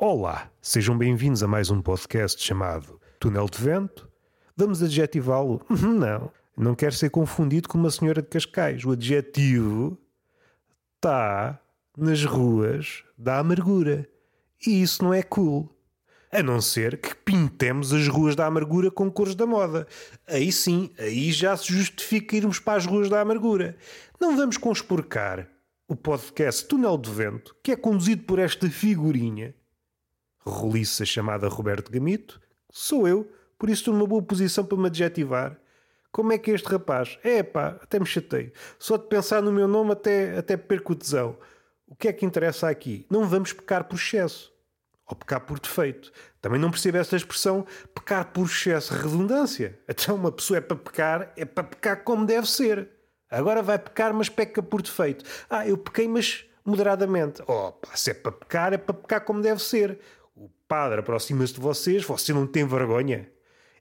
Olá, sejam bem-vindos a mais um podcast chamado Túnel de Vento. Vamos adjetivá-lo? Não, não quero ser confundido com uma senhora de Cascais. O adjetivo está nas ruas da amargura. E isso não é cool. A não ser que pintemos as ruas da amargura com cores da moda. Aí sim, aí já se justifica irmos para as ruas da amargura. Não vamos conspurcar o podcast Túnel de Vento, que é conduzido por esta figurinha, roliça chamada Roberto Gamito, sou eu, por isso estou numa boa posição para me adjetivar. Como é que este rapaz? É pá, até me chatei. Só de pensar no meu nome até, até perco o tesão. O que é que interessa aqui? Não vamos pecar por excesso. Ou pecar por defeito. Também não percebo esta expressão pecar por excesso, redundância. Então uma pessoa é para pecar, é para pecar como deve ser. Agora vai pecar, mas peca por defeito. Ah, eu pequei, mas moderadamente. Oh, pá, se é para pecar, é para pecar como deve ser. Padre aproxima-se de vocês, você não tem vergonha.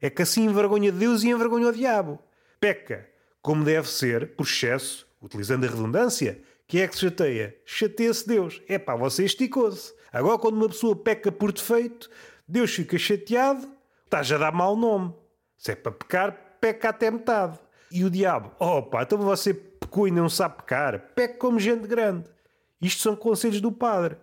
É que assim envergonha Deus e envergonha o diabo. Peca, como deve ser, por excesso, utilizando a redundância. Quem é que se chateia? Chateia-se Deus. É pá, você esticou-se. Agora, quando uma pessoa peca por defeito, Deus fica chateado, está já a dar mau nome. Se é para pecar, peca até metade. E o diabo, pá, então você pecou e não sabe pecar, peca como gente grande. Isto são conselhos do padre,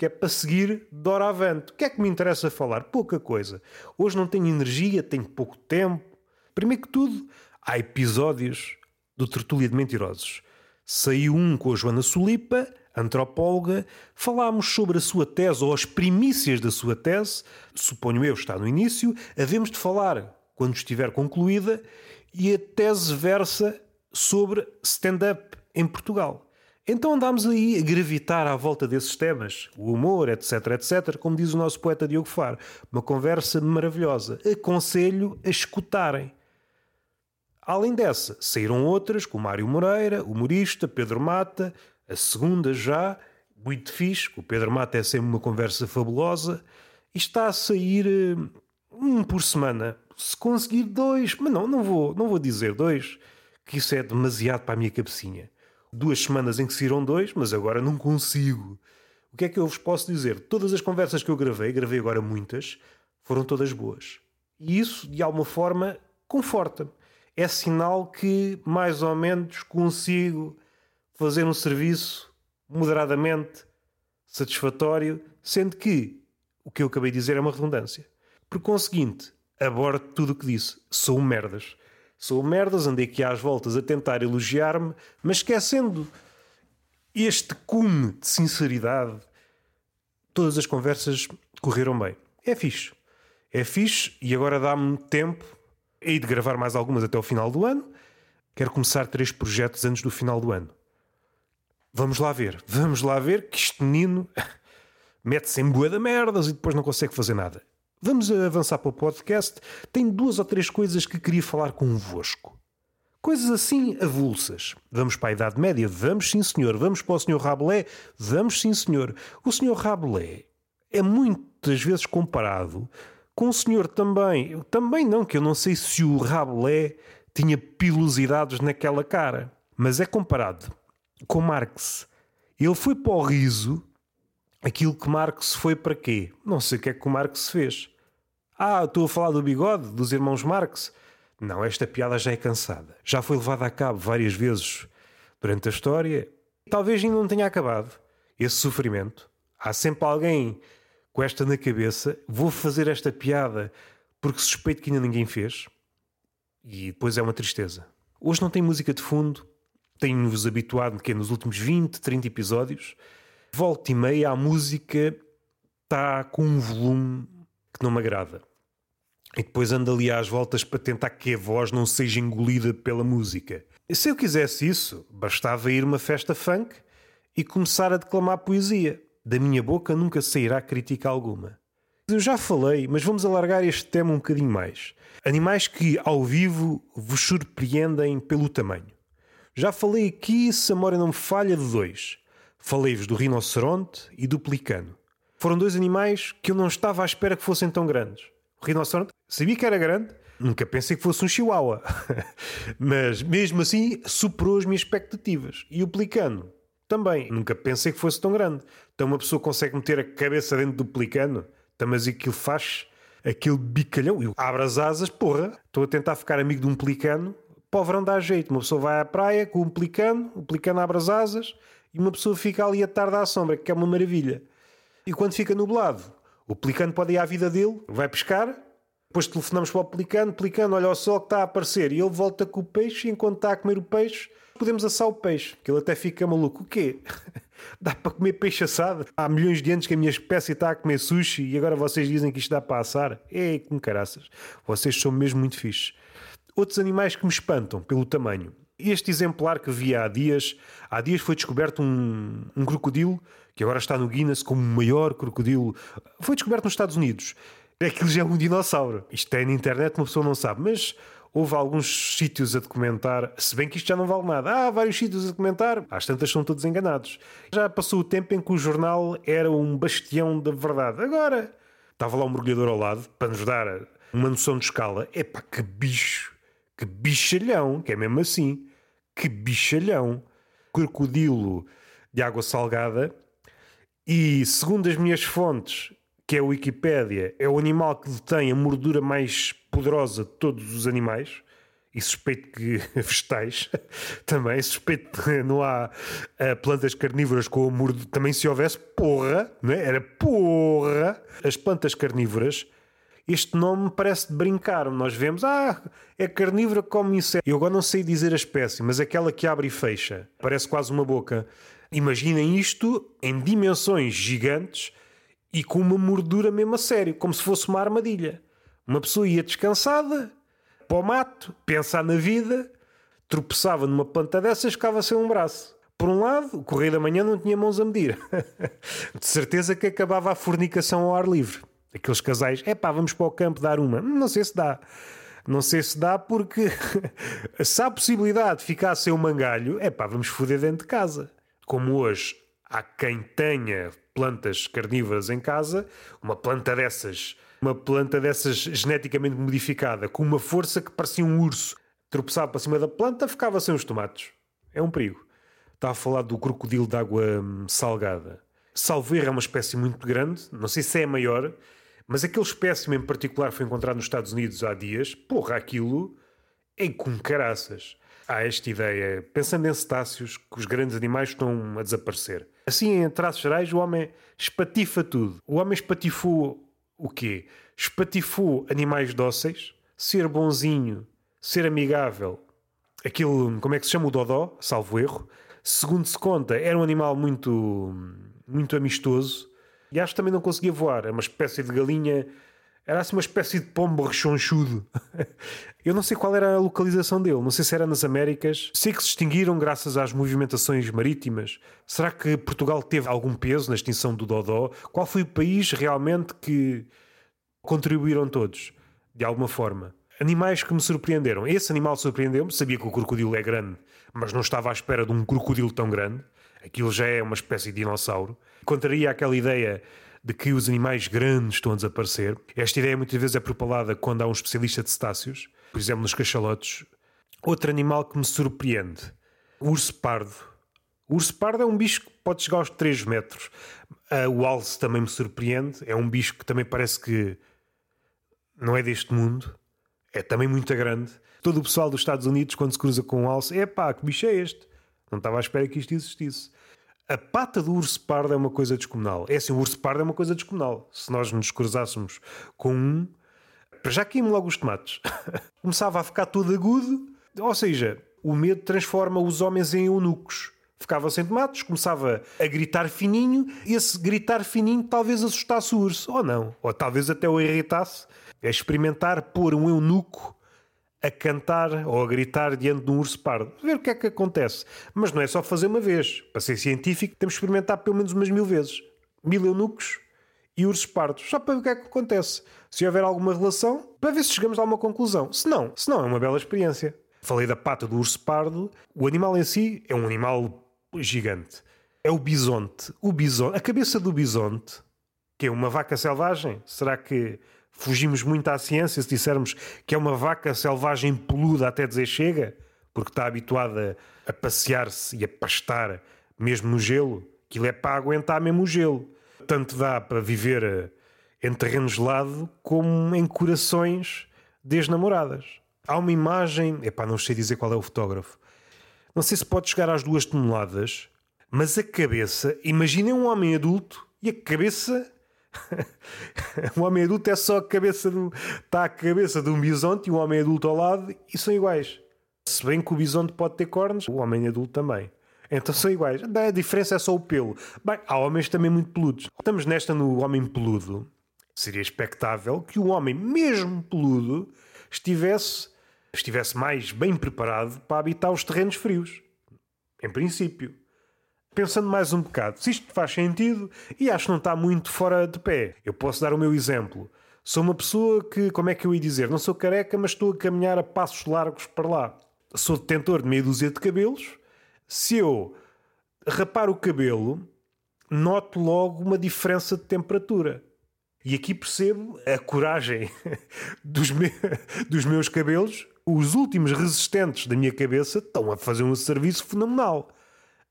que é para seguir de hora avante. O que é que me interessa falar? Pouca coisa. Hoje não tenho energia, tenho pouco tempo. Primeiro que tudo, há episódios do Tertúlia de Mentirosos. Saiu um com a Joana Solipa, antropóloga, falámos sobre a sua tese ou as primícias da sua tese, suponho eu está no início, havemos de falar quando estiver concluída, e a tese versa sobre stand-up em Portugal. Então andámos aí a gravitar à volta desses temas, o humor, etc, etc, como diz o nosso poeta Diogo Faro. Uma conversa maravilhosa. Aconselho a escutarem. Além dessa, saíram outras, com Mário Moreira, humorista, Pedro Mata, a segunda já, muito fixe, o Pedro Mata é sempre uma conversa fabulosa, e está a sair eh, um por semana. Se conseguir dois, mas não, não vou, não vou dizer dois, que isso é demasiado para a minha cabecinha duas semanas em que saíram dois, mas agora não consigo. O que é que eu vos posso dizer? Todas as conversas que eu gravei, gravei agora muitas, foram todas boas. E isso, de alguma forma, conforta-me. É sinal que, mais ou menos, consigo fazer um serviço moderadamente satisfatório, sendo que o que eu acabei de dizer é uma redundância. Por conseguinte, abordo tudo o que disse. Sou merdas. Sou merdas, andei aqui às voltas a tentar elogiar-me, mas esquecendo este cume de sinceridade, todas as conversas correram bem. É fixe. É fixe e agora dá-me tempo. Hei de gravar mais algumas até o final do ano. Quero começar três projetos antes do final do ano. Vamos lá ver. Vamos lá ver que este menino mete-se em boa de merdas e depois não consegue fazer nada. Vamos avançar para o podcast. Tenho duas ou três coisas que queria falar convosco. Coisas assim avulsas. Vamos para a Idade Média? Vamos sim, senhor. Vamos para o senhor Rabelais? Vamos sim, senhor. O senhor Rabelais é muitas vezes comparado com o senhor também. Também não, que eu não sei se o Rabelais tinha pilosidades naquela cara. Mas é comparado com Marx. Ele foi para o riso aquilo que Marx foi para quê? Não sei o que é que o Marx fez. Ah, estou a falar do bigode, dos irmãos Marx. Não, esta piada já é cansada. Já foi levada a cabo várias vezes durante a história. Talvez ainda não tenha acabado esse sofrimento. Há sempre alguém com esta na cabeça. Vou fazer esta piada porque suspeito que ainda ninguém fez. E depois é uma tristeza. Hoje não tem música de fundo. Tenho-vos habituado que nos últimos 20, 30 episódios volta e meia a música está com um volume que não me agrada. E depois ando ali às voltas para tentar que a voz não seja engolida pela música. E se eu quisesse isso, bastava ir uma festa funk e começar a declamar poesia. Da minha boca nunca sairá crítica alguma. Eu já falei, mas vamos alargar este tema um bocadinho mais. Animais que, ao vivo, vos surpreendem pelo tamanho. Já falei aqui, se a memória não me falha, de dois. Falei-vos do rinoceronte e do pelicano. Foram dois animais que eu não estava à espera que fossem tão grandes. O rinoceronte sabia que era grande, nunca pensei que fosse um chihuahua. Mas mesmo assim superou as minhas expectativas. E o pelicano também. Nunca pensei que fosse tão grande. Então uma pessoa consegue meter a cabeça dentro do pelicano, então, mas aquilo faz aquele bicalhão. Eu abro as asas, porra, estou a tentar ficar amigo de um pelicano. Para o verão dá jeito. Uma pessoa vai à praia com um pelicano, o pelicano abre as asas e uma pessoa fica ali a tarde à sombra, que é uma maravilha. E quando fica nublado, o pelicano pode ir à vida dele, vai pescar, depois telefonamos para o pelicano, pelicano, olha o sol que está a aparecer, e ele volta com o peixe, e enquanto está a comer o peixe, podemos assar o peixe, que ele até fica maluco. O quê? dá para comer peixe assado? Há milhões de anos que a minha espécie está a comer sushi e agora vocês dizem que isto dá para assar? É, com caraças. Vocês são mesmo muito fixes. Outros animais que me espantam pelo tamanho. Este exemplar que vi há dias, há dias foi descoberto um, um crocodilo que agora está no Guinness como o maior crocodilo. Foi descoberto nos Estados Unidos. Aquilo já é um dinossauro. Isto é na internet, uma pessoa não sabe, mas houve alguns sítios a documentar, se bem que isto já não vale nada. Há vários sítios a documentar, às tantas são todos enganados. Já passou o tempo em que o jornal era um bastião da verdade. Agora, estava lá um mergulhador ao lado para nos dar uma noção de escala. Epá, que bicho, que bichalhão, que é mesmo assim. Que bichalhão. Crocodilo de água salgada. E segundo as minhas fontes, que é a Wikipédia, é o animal que detém a mordura mais poderosa de todos os animais. E suspeito que vegetais também. Suspeito que não há uh, plantas carnívoras com a mordura. Também se houvesse, porra, não é? Era porra. As plantas carnívoras, este nome parece de brincar. Nós vemos, ah, é carnívora, come inseto. Eu agora não sei dizer a espécie, mas aquela que abre e fecha. Parece quase uma boca. Imaginem isto em dimensões gigantes e com uma mordura mesmo a sério, como se fosse uma armadilha. Uma pessoa ia descansada para o mato, pensar na vida, tropeçava numa planta dessas, ficava sem um braço. Por um lado, o Correio da Manhã não tinha mãos a medir. De certeza que acabava a fornicação ao ar livre. Aqueles casais, é pá, vamos para o campo dar uma. Não sei se dá. Não sei se dá porque se há possibilidade de ficar sem um mangalho, é pá, vamos foder dentro de casa. Como hoje há quem tenha plantas carnívoras em casa, uma planta dessas, uma planta dessas geneticamente modificada, com uma força que parecia um urso, tropeçava para cima da planta, ficava sem os tomates. É um perigo. Estava a falar do crocodilo de água hum, salgada. Salvo erro é uma espécie muito grande, não sei se é a maior, mas aquele espécime em particular foi encontrado nos Estados Unidos há dias. Porra, aquilo é com caraças há esta ideia, pensando em cetáceos, que os grandes animais estão a desaparecer. Assim, em traços gerais, o homem espatifa tudo. O homem espatifou o quê? Espatifou animais dóceis, ser bonzinho, ser amigável. Aquilo, como é que se chama o Dodó, salvo erro. Segundo se conta, era um animal muito, muito amistoso. E acho que também não conseguia voar. É uma espécie de galinha era assim uma espécie de pombo rechonchudo. Eu não sei qual era a localização dele, não sei se era nas Américas. Sei que se extinguiram graças às movimentações marítimas. Será que Portugal teve algum peso na extinção do Dodó? Qual foi o país realmente que contribuíram todos, de alguma forma? Animais que me surpreenderam. Esse animal surpreendeu-me, sabia que o crocodilo é grande, mas não estava à espera de um crocodilo tão grande. Aquilo já é uma espécie de dinossauro. Contraria aquela ideia de que os animais grandes estão a desaparecer. Esta ideia muitas vezes é propalada quando há um especialista de cetáceos, por exemplo, nos cachalotes. Outro animal que me surpreende, o urso pardo. O urso pardo é um bicho que pode chegar aos 3 metros. Uh, o alce também me surpreende. É um bicho que também parece que não é deste mundo. É também muito grande. Todo o pessoal dos Estados Unidos, quando se cruza com um alce, é pá, que bicho é este? Não estava à espera que isto existisse. A pata do urso pardo é uma coisa descomunal. É assim, o urso pardo é uma coisa descomunal. Se nós nos cruzássemos com um, já caímos logo os tomates. Começava a ficar todo agudo, ou seja, o medo transforma os homens em eunucos. Ficava sem tomates, começava a gritar fininho, esse gritar fininho talvez assustasse o urso, ou não, ou talvez até o irritasse. É experimentar pôr um eunuco a cantar ou a gritar diante de um urso pardo. Ver o que é que acontece. Mas não é só fazer uma vez. Para ser científico, temos que experimentar pelo menos umas mil vezes. Mil eunucos e ursos pardos. Só para ver o que é que acontece. Se houver alguma relação, para ver se chegamos a uma conclusão. Se não, se não é uma bela experiência. Falei da pata do urso pardo. O animal em si é um animal gigante. É o bisonte. O bisonte, a cabeça do bisonte, que é uma vaca selvagem. Será que fugimos muito à ciência se dissermos que é uma vaca selvagem peluda até dizer chega, porque está habituada a passear-se e a pastar mesmo no gelo. Aquilo é para aguentar mesmo o gelo. Tanto dá para viver eh, em terreno gelado como em corações desde namoradas. Há uma imagem, epá, não sei dizer qual é o fotógrafo. Não sei se pode chegar às duas toneladas, mas a cabeça, imaginem um homem adulto e a cabeça. um homem adulto é só a cabeça do. Está a cabeça de um bisonte e um homem adulto ao lado e são iguais. Se bem que o bisonte pode ter cornos, o homem adulto também. Então são iguais. A diferença é só o pelo. Bem, há homens também muito peludos. Estamos nesta no homem peludo. Seria expectável que o homem, mesmo peludo, estivesse, estivesse mais bem preparado para habitar os terrenos frios. Em princípio. Pensando mais um bocado, se isto faz sentido, e acho que não está muito fora de pé. Eu posso dar o meu exemplo. Sou uma pessoa que, como é que eu ia dizer, não sou careca, mas estou a caminhar a passos largos para lá. Sou detentor de meia dúzia de cabelos, se eu rapar o cabelo, noto logo uma diferença de temperatura. E aqui percebo a coragem dos, me... dos meus cabelos. Os últimos resistentes da minha cabeça estão a fazer um serviço fenomenal.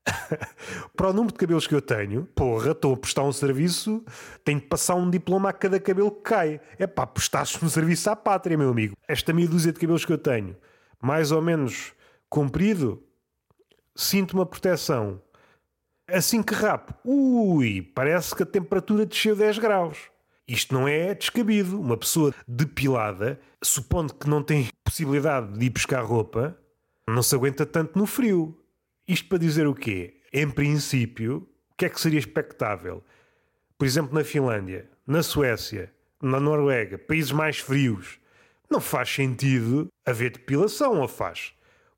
Para o número de cabelos que eu tenho, porra, estou a prestar um serviço, tenho de passar um diploma a cada cabelo que cai. É pá, prestaste um serviço à pátria, meu amigo. Esta meia dúzia de cabelos que eu tenho, mais ou menos comprido, sinto uma proteção. Assim que rapo, ui, parece que a temperatura desceu 10 graus. Isto não é descabido. Uma pessoa depilada, supondo que não tem possibilidade de ir buscar roupa, não se aguenta tanto no frio. Isto para dizer o quê? Em princípio, o que é que seria expectável? Por exemplo, na Finlândia, na Suécia, na Noruega, países mais frios, não faz sentido haver depilação, ou faz?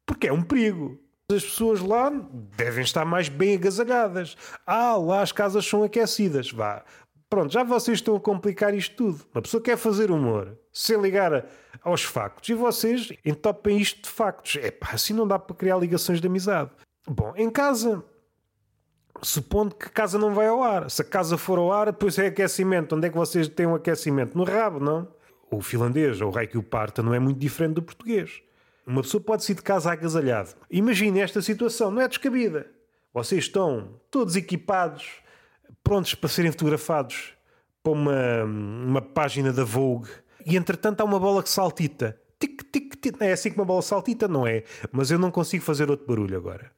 Porque é um perigo as pessoas lá devem estar mais bem agasalhadas. Ah, lá as casas são aquecidas. Vá. Pronto, já vocês estão a complicar isto tudo. Uma pessoa quer fazer humor sem ligar aos factos e vocês entopem isto de factos. É pá, assim não dá para criar ligações de amizade. Bom, em casa, supondo que a casa não vai ao ar. Se a casa for ao ar, depois é aquecimento. Onde é que vocês têm um aquecimento? No rabo, não? O finlandês, ou o rei que o parta, não é muito diferente do português. Uma pessoa pode sair de casa agasalhado. Imagine esta situação, não é descabida. Vocês estão todos equipados, prontos para serem fotografados para uma, uma página da Vogue e entretanto há uma bola que saltita. Tic, tic, tic. É assim que uma bola saltita, não é? Mas eu não consigo fazer outro barulho agora.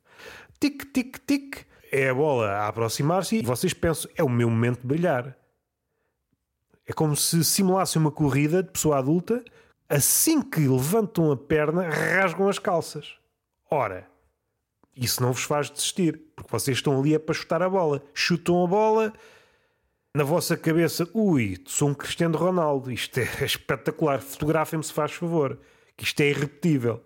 Tic, tic, tic. É a bola a aproximar-se e vocês pensam, é o meu momento de brilhar. É como se simulasse uma corrida de pessoa adulta assim que levantam a perna, rasgam as calças. Ora, isso não vos faz desistir, porque vocês estão ali a para chutar a bola. Chutam a bola, na vossa cabeça, ui, sou um Cristiano Ronaldo, isto é espetacular, fotografem-me se faz favor, que isto é irrepetível.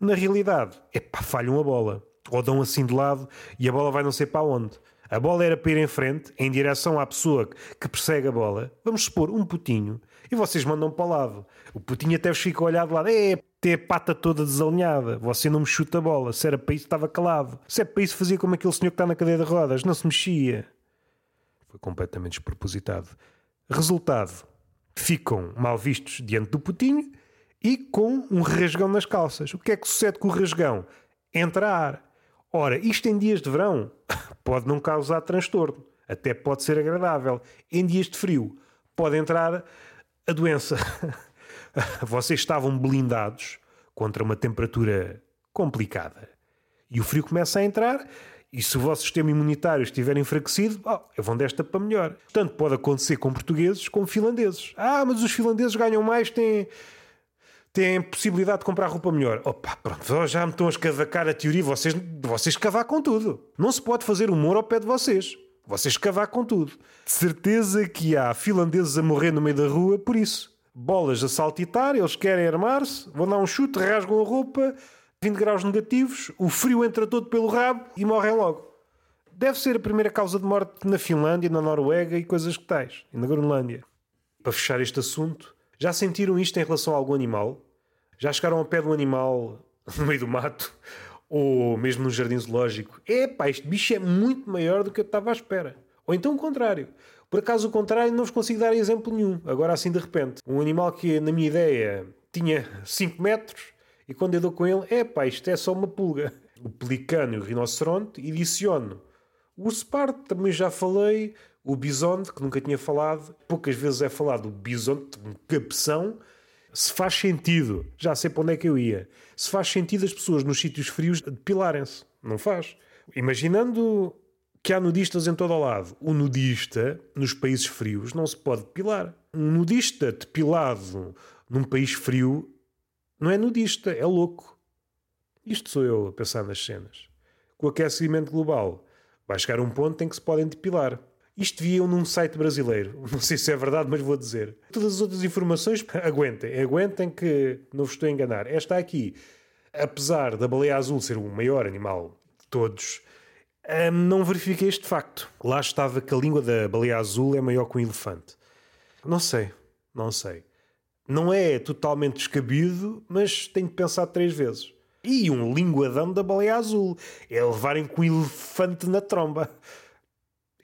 Na realidade, é pá, falham a bola. Ou dão assim de lado e a bola vai não sei para onde. A bola era para ir em frente, em direção à pessoa que persegue a bola. Vamos supor, um putinho e vocês mandam para o lado. O putinho até fica a olhar de lado. É, tem a pata toda desalinhada. Você não me chuta a bola. Se era para isso, estava calado. Se é para isso, fazia como aquele senhor que está na cadeira de rodas. Não se mexia. Foi completamente despropositado. Resultado: ficam mal vistos diante do putinho e com um rasgão nas calças. O que é que sucede com o rasgão? Entra ar. Ora, isto em dias de verão pode não causar transtorno. Até pode ser agradável. Em dias de frio pode entrar a doença. Vocês estavam blindados contra uma temperatura complicada. E o frio começa a entrar, e se o vosso sistema imunitário estiver enfraquecido, oh, vão desta para melhor. Tanto pode acontecer com portugueses como finlandeses. Ah, mas os finlandeses ganham mais, têm, têm possibilidade de comprar roupa melhor. Opa, pronto, já me estão a escavacar a teoria, vocês, vocês com tudo. Não se pode fazer humor ao pé de vocês. Vocês cavar com tudo. De certeza que há finlandeses a morrer no meio da rua por isso. Bolas a saltitar, eles querem armar-se, vão dar um chute, rasgam a roupa, 20 graus negativos, o frio entra todo pelo rabo e morrem logo. Deve ser a primeira causa de morte na Finlândia, na Noruega e coisas que tais, e na Groenlândia. Para fechar este assunto, já sentiram isto em relação a algum animal? Já chegaram ao pé de um animal no meio do mato? ou mesmo no jardim zoológico, epá, este bicho é muito maior do que eu estava à espera. Ou então o contrário. Por acaso o contrário não vos consigo dar exemplo nenhum. Agora assim de repente. Um animal que na minha ideia tinha 5 metros e quando eu dou com ele, epá, isto é só uma pulga. O pelicano e o rinoceronte ediciono O Spar também já falei, o bisonte, que nunca tinha falado, poucas vezes é falado o bisonte, um cabeção, se faz sentido, já sei para onde é que eu ia, se faz sentido as pessoas nos sítios frios depilarem-se. Não faz. Imaginando que há nudistas em todo o lado. O nudista, nos países frios, não se pode depilar. Um nudista depilado num país frio não é nudista, é louco. Isto sou eu a pensar nas cenas. Com o aquecimento global, vai chegar um ponto em que se podem depilar. Isto viam num site brasileiro. Não sei se é verdade, mas vou dizer. Todas as outras informações, aguentem. Aguentem que não vos estou a enganar. Esta aqui, apesar da baleia azul ser o maior animal de todos, hum, não verifiquei este facto. Lá estava que a língua da baleia azul é maior que um elefante. Não sei. Não sei. Não é totalmente descabido, mas tenho de pensar três vezes. E um linguadão da baleia azul. É levarem com o elefante na tromba.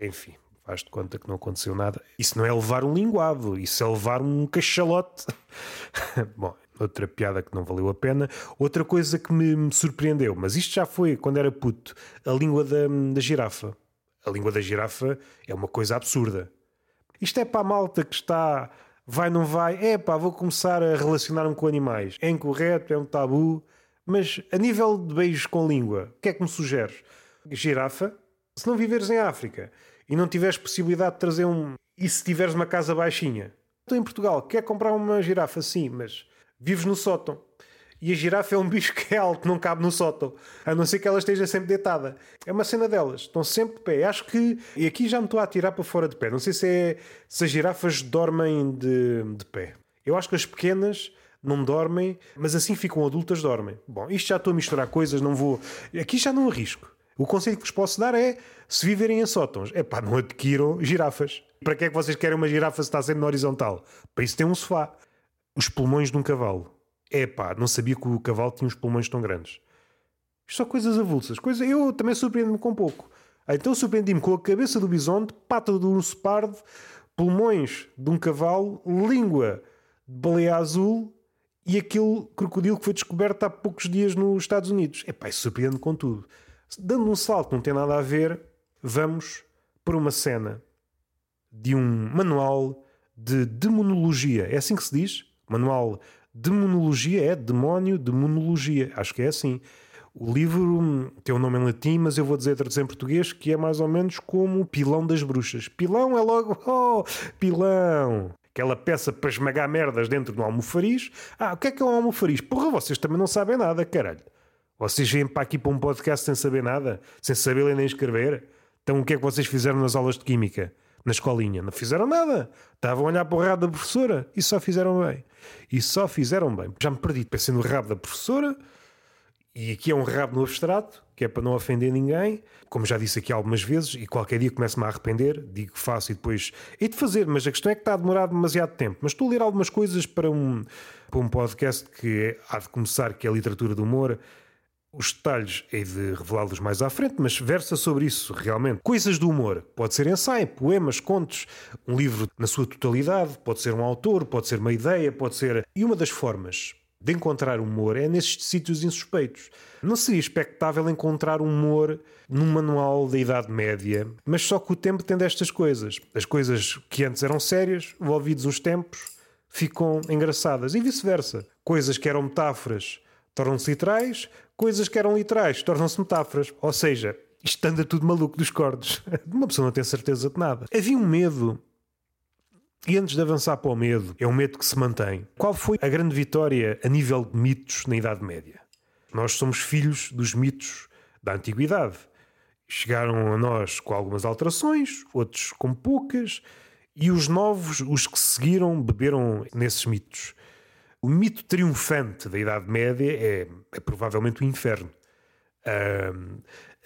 Enfim, faz de conta que não aconteceu nada. Isso não é levar um linguado, isso é levar um cachalote. Bom, outra piada que não valeu a pena. Outra coisa que me surpreendeu, mas isto já foi quando era puto, a língua da, da girafa. A língua da girafa é uma coisa absurda. Isto é para a malta que está, vai, não vai, é pá, vou começar a relacionar-me com animais. É incorreto, é um tabu, mas a nível de beijos com língua, o que é que me sugeres? Girafa? Se não viveres em África e não tiveres possibilidade de trazer um. E se tiveres uma casa baixinha? Estou em Portugal, quer comprar uma girafa? Sim, mas vives no sótão. E a girafa é um bicho que é alto, não cabe no sótão. A não ser que ela esteja sempre deitada. É uma cena delas. Estão sempre de pé. Acho que. E aqui já me estou a atirar para fora de pé. Não sei se, é... se as girafas dormem de, de pé. Eu acho que as pequenas não dormem, mas assim ficam adultas, dormem. Bom, isto já estou a misturar coisas, não vou. Aqui já não arrisco. O conselho que vos posso dar é: se viverem em sótãos, é pá, não adquiram girafas. Para que é que vocês querem uma girafa se está sempre na horizontal? Para isso tem um sofá. Os pulmões de um cavalo. É pá, não sabia que o cavalo tinha os pulmões tão grandes. Isto são coisas avulsas. Coisa... Eu também surpreendo-me com pouco. Então surpreendi-me com a cabeça do bisonte, pata do urso pardo, pulmões de um cavalo, língua de baleia azul e aquele crocodilo que foi descoberto há poucos dias nos Estados Unidos. É pá, surpreende com tudo. Dando um salto, não tem nada a ver, vamos para uma cena de um manual de demonologia. É assim que se diz? Manual Demonologia é demónio, demonologia. Acho que é assim. O livro tem um nome em latim, mas eu vou dizer traduzir em português que é mais ou menos como o pilão das bruxas. Pilão é logo, oh, pilão. Aquela peça para esmagar merdas dentro de um almofariz. Ah, o que é que é um almofariz? Porra, vocês também não sabem nada, caralho. Vocês vêm para aqui para um podcast sem saber nada, sem saber ler nem escrever. Então o que é que vocês fizeram nas aulas de Química? Na escolinha? Não fizeram nada. Estavam a olhar para o rabo da professora e só fizeram bem. E só fizeram bem. Já me perdi, pensei no rabo da professora, e aqui é um rabo no abstrato, que é para não ofender ninguém. Como já disse aqui algumas vezes, e qualquer dia começo-me a arrepender, digo faço e depois hei de fazer, mas a questão é que está a demorar demasiado tempo. Mas estou a ler algumas coisas para um, para um podcast que há de começar, que é a literatura do humor. Os detalhes hei de revelá-los mais à frente, mas versa sobre isso realmente. Coisas do humor. Pode ser ensaio, poemas, contos, um livro na sua totalidade, pode ser um autor, pode ser uma ideia, pode ser. E uma das formas de encontrar humor é nesses sítios insuspeitos. Não seria expectável encontrar humor num manual da Idade Média, mas só que o tempo tem destas coisas. As coisas que antes eram sérias, envolvidos uns tempos, ficam engraçadas e vice-versa. Coisas que eram metáforas tornam-se literais, coisas que eram literais tornam-se metáforas. Ou seja, isto anda tudo maluco dos cordes. Uma pessoa não tem certeza de nada. Havia um medo. E antes de avançar para o medo, é um medo que se mantém. Qual foi a grande vitória a nível de mitos na Idade Média? Nós somos filhos dos mitos da Antiguidade. Chegaram a nós com algumas alterações, outros com poucas, e os novos, os que seguiram, beberam nesses mitos. O mito triunfante da Idade Média é, é provavelmente o inferno. Um,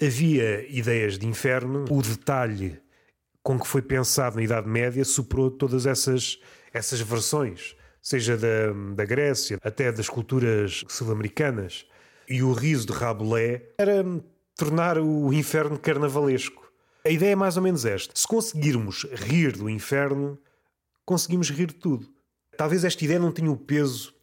havia ideias de inferno, o detalhe com que foi pensado na Idade Média superou todas essas, essas versões, seja da, da Grécia até das culturas sul-americanas. E o riso de Rabelais era tornar o inferno carnavalesco. A ideia é mais ou menos esta: se conseguirmos rir do inferno, conseguimos rir de tudo talvez esta ideia não tenha o peso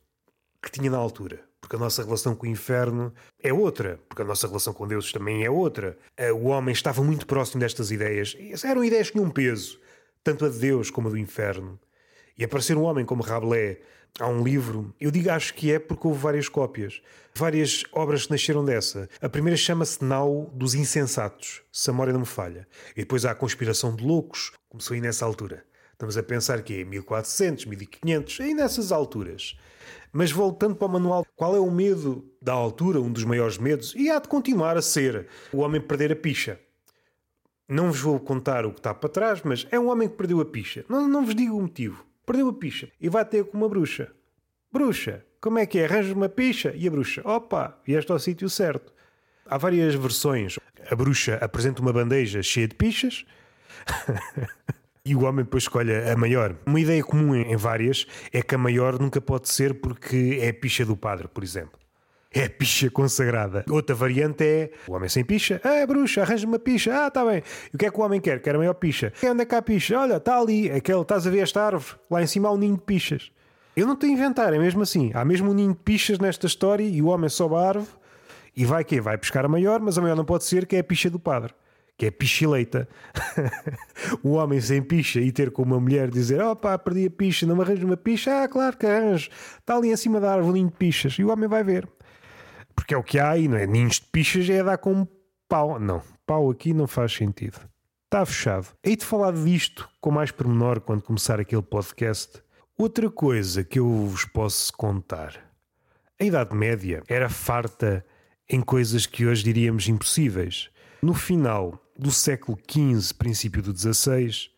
que tinha na altura. porque a nossa relação com o inferno é outra, porque a nossa relação com Deus também é outra. Eh, o homem estava muito próximo destas ideias. Eram ideias que tinham peso, tanto a de Deus como a do inferno. E aparecer um homem como Rabelais há um livro, eu digo acho que é porque houve várias cópias, várias obras que nasceram dessa. A primeira chama-se Nau dos Insensatos, se a memória não me falha. E depois há a Conspiração de Loucos, começou aí nessa altura. Estamos a pensar que é 1400, 1500, aí nessas alturas. Mas voltando para o manual, qual é o medo da altura, um dos maiores medos, e há de continuar a ser o homem perder a picha. Não vos vou contar o que está para trás, mas é um homem que perdeu a picha. Não, não vos digo o motivo. Perdeu a picha e vai ter com uma bruxa. Bruxa, como é que é? Arranja uma picha e a bruxa, opa, vieste ao sítio certo. Há várias versões. A bruxa apresenta uma bandeja cheia de pichas e o homem depois escolhe a maior. Uma ideia comum em várias é que a maior nunca pode ser porque é a picha do padre, por exemplo. É a picha consagrada. Outra variante é o homem sem picha. Ah, bruxa, arranja uma picha. Ah, está bem. E o que é que o homem quer? Quer a maior picha. E onde é que há a picha? Olha, está ali. Aquele, estás a ver esta árvore? Lá em cima há um ninho de pichas. Eu não estou a inventar, é mesmo assim. Há mesmo um ninho de pichas nesta história e o homem sobe a árvore e vai quê? Vai pescar a maior, mas a maior não pode ser, que é a picha do padre que é pichileita. o homem sem picha e ter com uma mulher dizer: Oh perdi a picha, não me arranjo uma picha. Ah, claro que arranjo. Está ali em cima da árvore de pichas. E o homem vai ver. Porque é o que há aí, não é? Ninhos de pichas é dar com um pau. Não, pau aqui não faz sentido. Está fechado. Hei de falar disto com mais pormenor quando começar aquele podcast. Outra coisa que eu vos posso contar. A Idade Média era farta em coisas que hoje diríamos impossíveis. No final do século XV, princípio do XVI,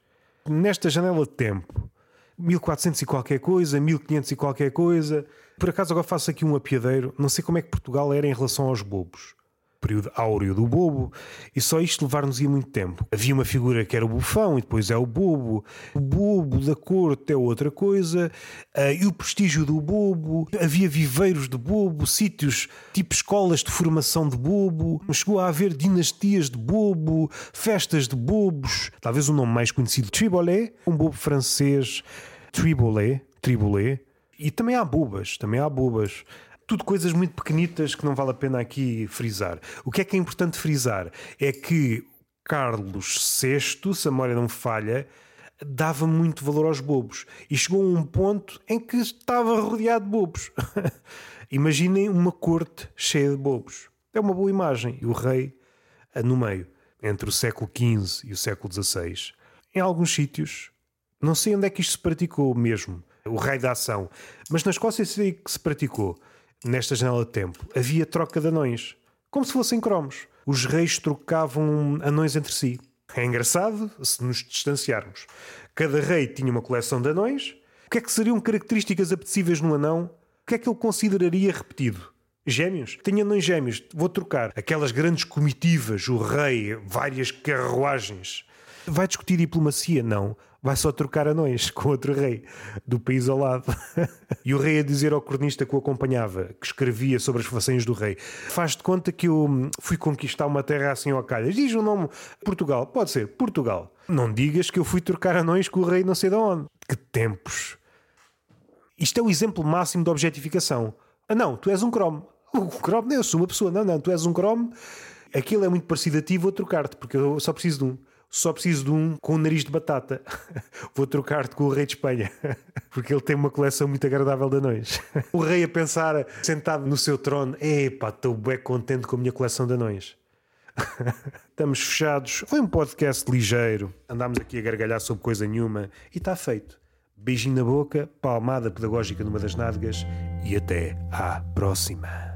nesta janela de tempo, 1400 e qualquer coisa, 1500 e qualquer coisa. Por acaso agora faço aqui um apiadeiro, não sei como é que Portugal era em relação aos bobos período áureo do bobo, e só isto levar-nos ia muito tempo. Havia uma figura que era o bufão e depois é o bobo. O bobo da corte é outra coisa, uh, e o prestígio do bobo. Havia viveiros de bobo, sítios tipo escolas de formação de bobo. Chegou a haver dinastias de bobo, festas de bobos. Talvez o nome mais conhecido, Tribolé, um bobo francês, Tribolé, Tribolé. E também há bobas, também há bobas tudo coisas muito pequenitas que não vale a pena aqui frisar. O que é que é importante frisar é que Carlos VI, se a memória não falha, dava muito valor aos bobos e chegou a um ponto em que estava rodeado de bobos. Imaginem uma corte cheia de bobos. É uma boa imagem. E o rei no meio, entre o século XV e o século XVI. Em alguns sítios, não sei onde é que isto se praticou mesmo, o rei da ação, mas na Escócia sei que se praticou nesta janela de tempo, havia troca de anões, como se fossem cromos. Os reis trocavam anões entre si. É engraçado se nos distanciarmos. Cada rei tinha uma coleção de anões. O que é que seriam características apetecíveis no anão? O que é que ele consideraria repetido? Gêmeos? Tenho anões gêmeos, vou trocar. Aquelas grandes comitivas, o rei, várias carruagens. Vai discutir diplomacia? Não vai só trocar anões com outro rei do país ao lado. e o rei a dizer ao cronista que o acompanhava, que escrevia sobre as façanhas do rei: Faz de conta que eu fui conquistar uma terra assim ao calhas. Diz o nome Portugal. Pode ser, Portugal. Não digas que eu fui trocar anões com o rei não sei de onde. Que tempos. Isto é o exemplo máximo de objetificação. Ah, não, tu és um cromo. O cromo, não, eu sou uma pessoa. Não, não, tu és um cromo. Aquilo é muito parecido a ti, vou trocar-te, porque eu só preciso de um só preciso de um com o nariz de batata. Vou trocar-te com o rei de Espanha, porque ele tem uma coleção muito agradável de anões. O rei a pensar, sentado no seu trono, epá, estou bem contente com a minha coleção de anões. Estamos fechados. Foi um podcast ligeiro. Andámos aqui a gargalhar sobre coisa nenhuma e está feito. Beijinho na boca, palmada pedagógica numa das nádegas e até à próxima.